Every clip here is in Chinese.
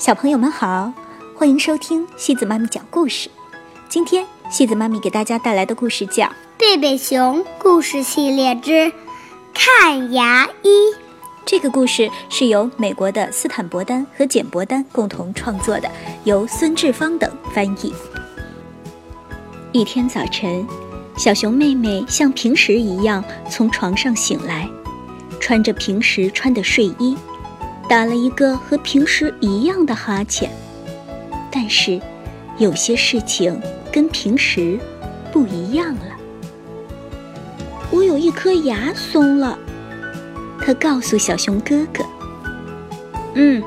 小朋友们好，欢迎收听西子妈咪讲故事。今天西子妈咪给大家带来的故事叫《贝贝熊故事系列之看牙医》。这个故事是由美国的斯坦伯丹和简伯丹共同创作的，由孙志芳等翻译。一天早晨，小熊妹妹像平时一样从床上醒来，穿着平时穿的睡衣。打了一个和平时一样的哈欠，但是有些事情跟平时不一样了。我有一颗牙松了，他告诉小熊哥哥：“嗯，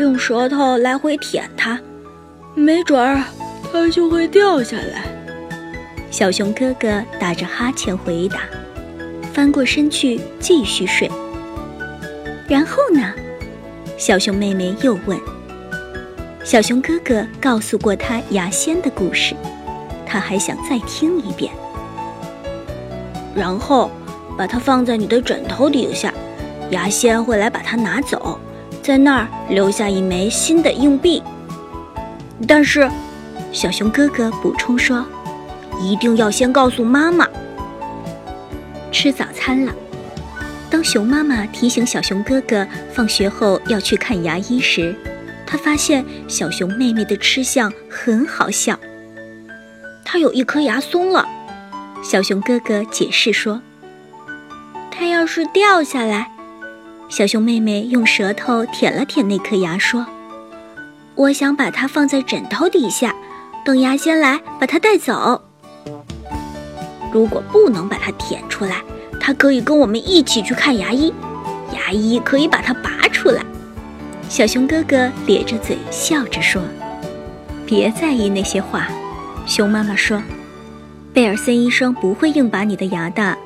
用舌头来回舔它，没准儿它就会掉下来。”小熊哥哥打着哈欠回答，翻过身去继续睡。然后呢？小熊妹妹又问。小熊哥哥告诉过他牙仙的故事，他还想再听一遍。然后把它放在你的枕头底下，牙仙会来把它拿走，在那儿留下一枚新的硬币。但是，小熊哥哥补充说，一定要先告诉妈妈。吃早餐了。当熊妈妈提醒小熊哥哥放学后要去看牙医时，他发现小熊妹妹的吃相很好笑。她有一颗牙松了，小熊哥哥解释说：“它要是掉下来。”小熊妹妹用舌头舔了舔那颗牙，说：“我想把它放在枕头底下，等牙仙来把它带走。如果不能把它舔出来。”他可以跟我们一起去看牙医，牙医可以把它拔出来。小熊哥哥咧着嘴笑着说：“别在意那些话。”熊妈妈说：“贝尔森医生不会硬拔你的牙的，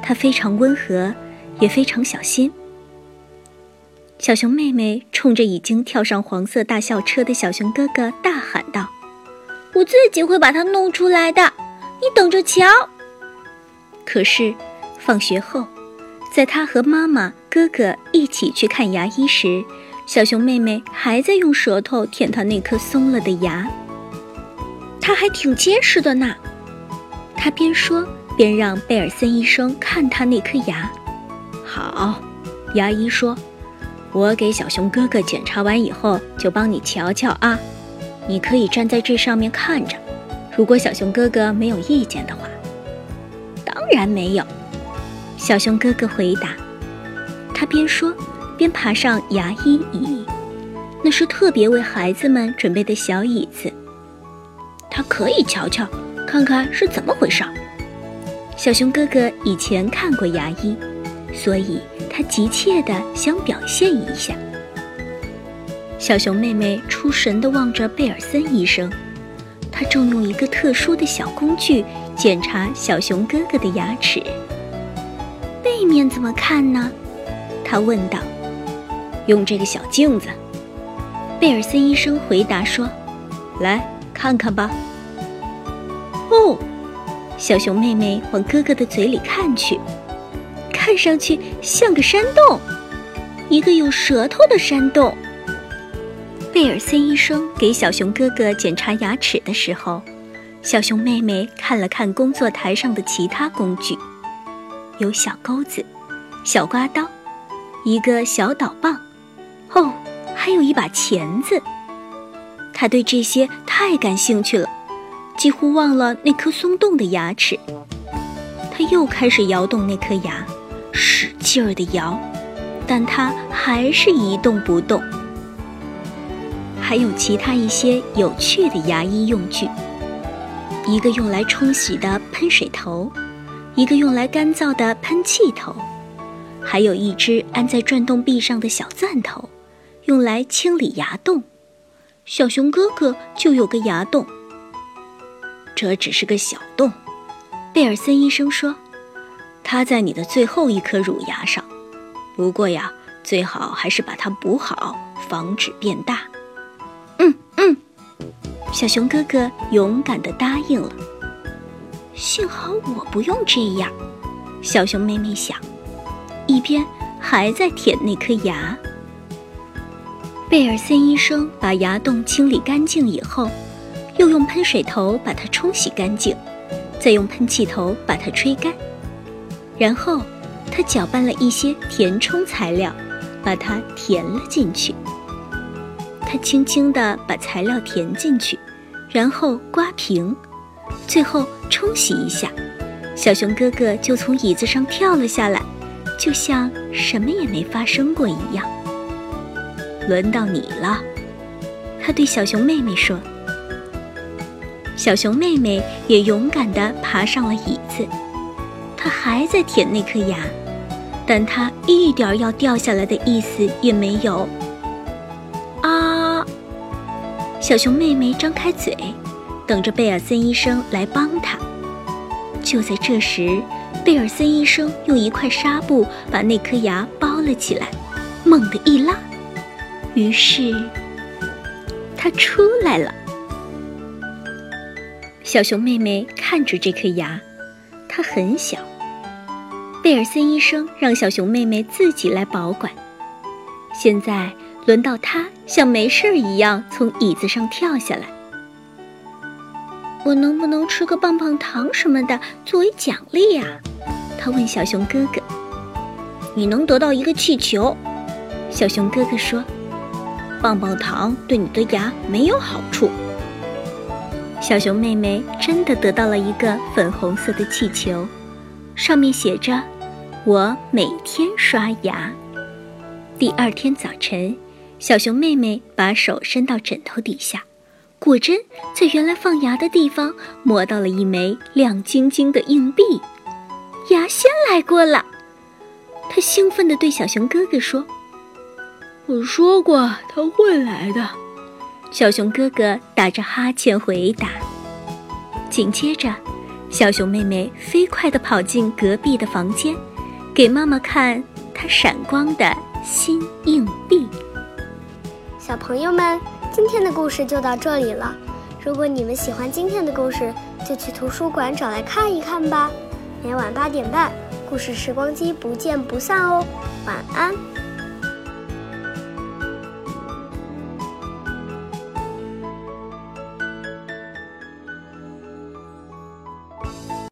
他非常温和，也非常小心。”小熊妹妹冲着已经跳上黄色大校车的小熊哥哥大喊道：“我自己会把它弄出来的，你等着瞧！”可是。放学后，在他和妈妈、哥哥一起去看牙医时，小熊妹妹还在用舌头舔他那颗松了的牙。它还挺结实的呢。他边说边让贝尔森医生看他那颗牙。好，牙医说：“我给小熊哥哥检查完以后，就帮你瞧瞧啊。你可以站在这上面看着。如果小熊哥哥没有意见的话，当然没有。”小熊哥哥回答，他边说边爬上牙医椅，那是特别为孩子们准备的小椅子。他可以瞧瞧，看看是怎么回事。小熊哥哥以前看过牙医，所以他急切地想表现一下。小熊妹妹出神地望着贝尔森医生，他正用一个特殊的小工具检查小熊哥哥的牙齿。背面怎么看呢？他问道。用这个小镜子。贝尔森医生回答说：“来看看吧。”哦，小熊妹妹往哥哥的嘴里看去，看上去像个山洞，一个有舌头的山洞。贝尔森医生给小熊哥哥检查牙齿的时候，小熊妹妹看了看工作台上的其他工具。有小钩子、小刮刀、一个小导棒，哦，还有一把钳子。他对这些太感兴趣了，几乎忘了那颗松动的牙齿。他又开始摇动那颗牙，使劲儿地摇，但它还是一动不动。还有其他一些有趣的牙医用具，一个用来冲洗的喷水头。一个用来干燥的喷气头，还有一只安在转动臂上的小钻头，用来清理牙洞。小熊哥哥就有个牙洞，这只是个小洞。贝尔森医生说：“它在你的最后一颗乳牙上，不过呀，最好还是把它补好，防止变大。”嗯嗯，小熊哥哥勇敢地答应了。幸好我不用这样，小熊妹妹想，一边还在舔那颗牙。贝尔森医生把牙洞清理干净以后，又用喷水头把它冲洗干净，再用喷气头把它吹干，然后他搅拌了一些填充材料，把它填了进去。他轻轻地把材料填进去，然后刮平，最后冲洗一下，小熊哥哥就从椅子上跳了下来，就像什么也没发生过一样。轮到你了，他对小熊妹妹说。小熊妹妹也勇敢地爬上了椅子，她还在舔那颗牙，但她一点要掉下来的意思也没有。啊！小熊妹妹张开嘴，等着贝尔森医生来帮他。就在这时，贝尔森医生用一块纱布把那颗牙包了起来，猛地一拉。于是，它出来了。小熊妹妹看着这颗牙，它很小。贝尔森医生让小熊妹妹自己来保管。现在轮到她像没事儿一样从椅子上跳下来。我能不能吃个棒棒糖什么的作为奖励呀？他问小熊哥哥。你能得到一个气球。小熊哥哥说。棒棒糖对你的牙没有好处。小熊妹妹真的得到了一个粉红色的气球，上面写着“我每天刷牙”。第二天早晨，小熊妹妹把手伸到枕头底下，果真在原来放牙的地方摸到了一枚亮晶晶的硬币。牙仙来过了，他兴奋地对小熊哥哥说。我说过他会来的，小熊哥哥打着哈欠回答。紧接着，小熊妹妹飞快地跑进隔壁的房间，给妈妈看她闪光的新硬币。小朋友们，今天的故事就到这里了。如果你们喜欢今天的故事，就去图书馆找来看一看吧。每晚八点半，故事时光机不见不散哦。晚安。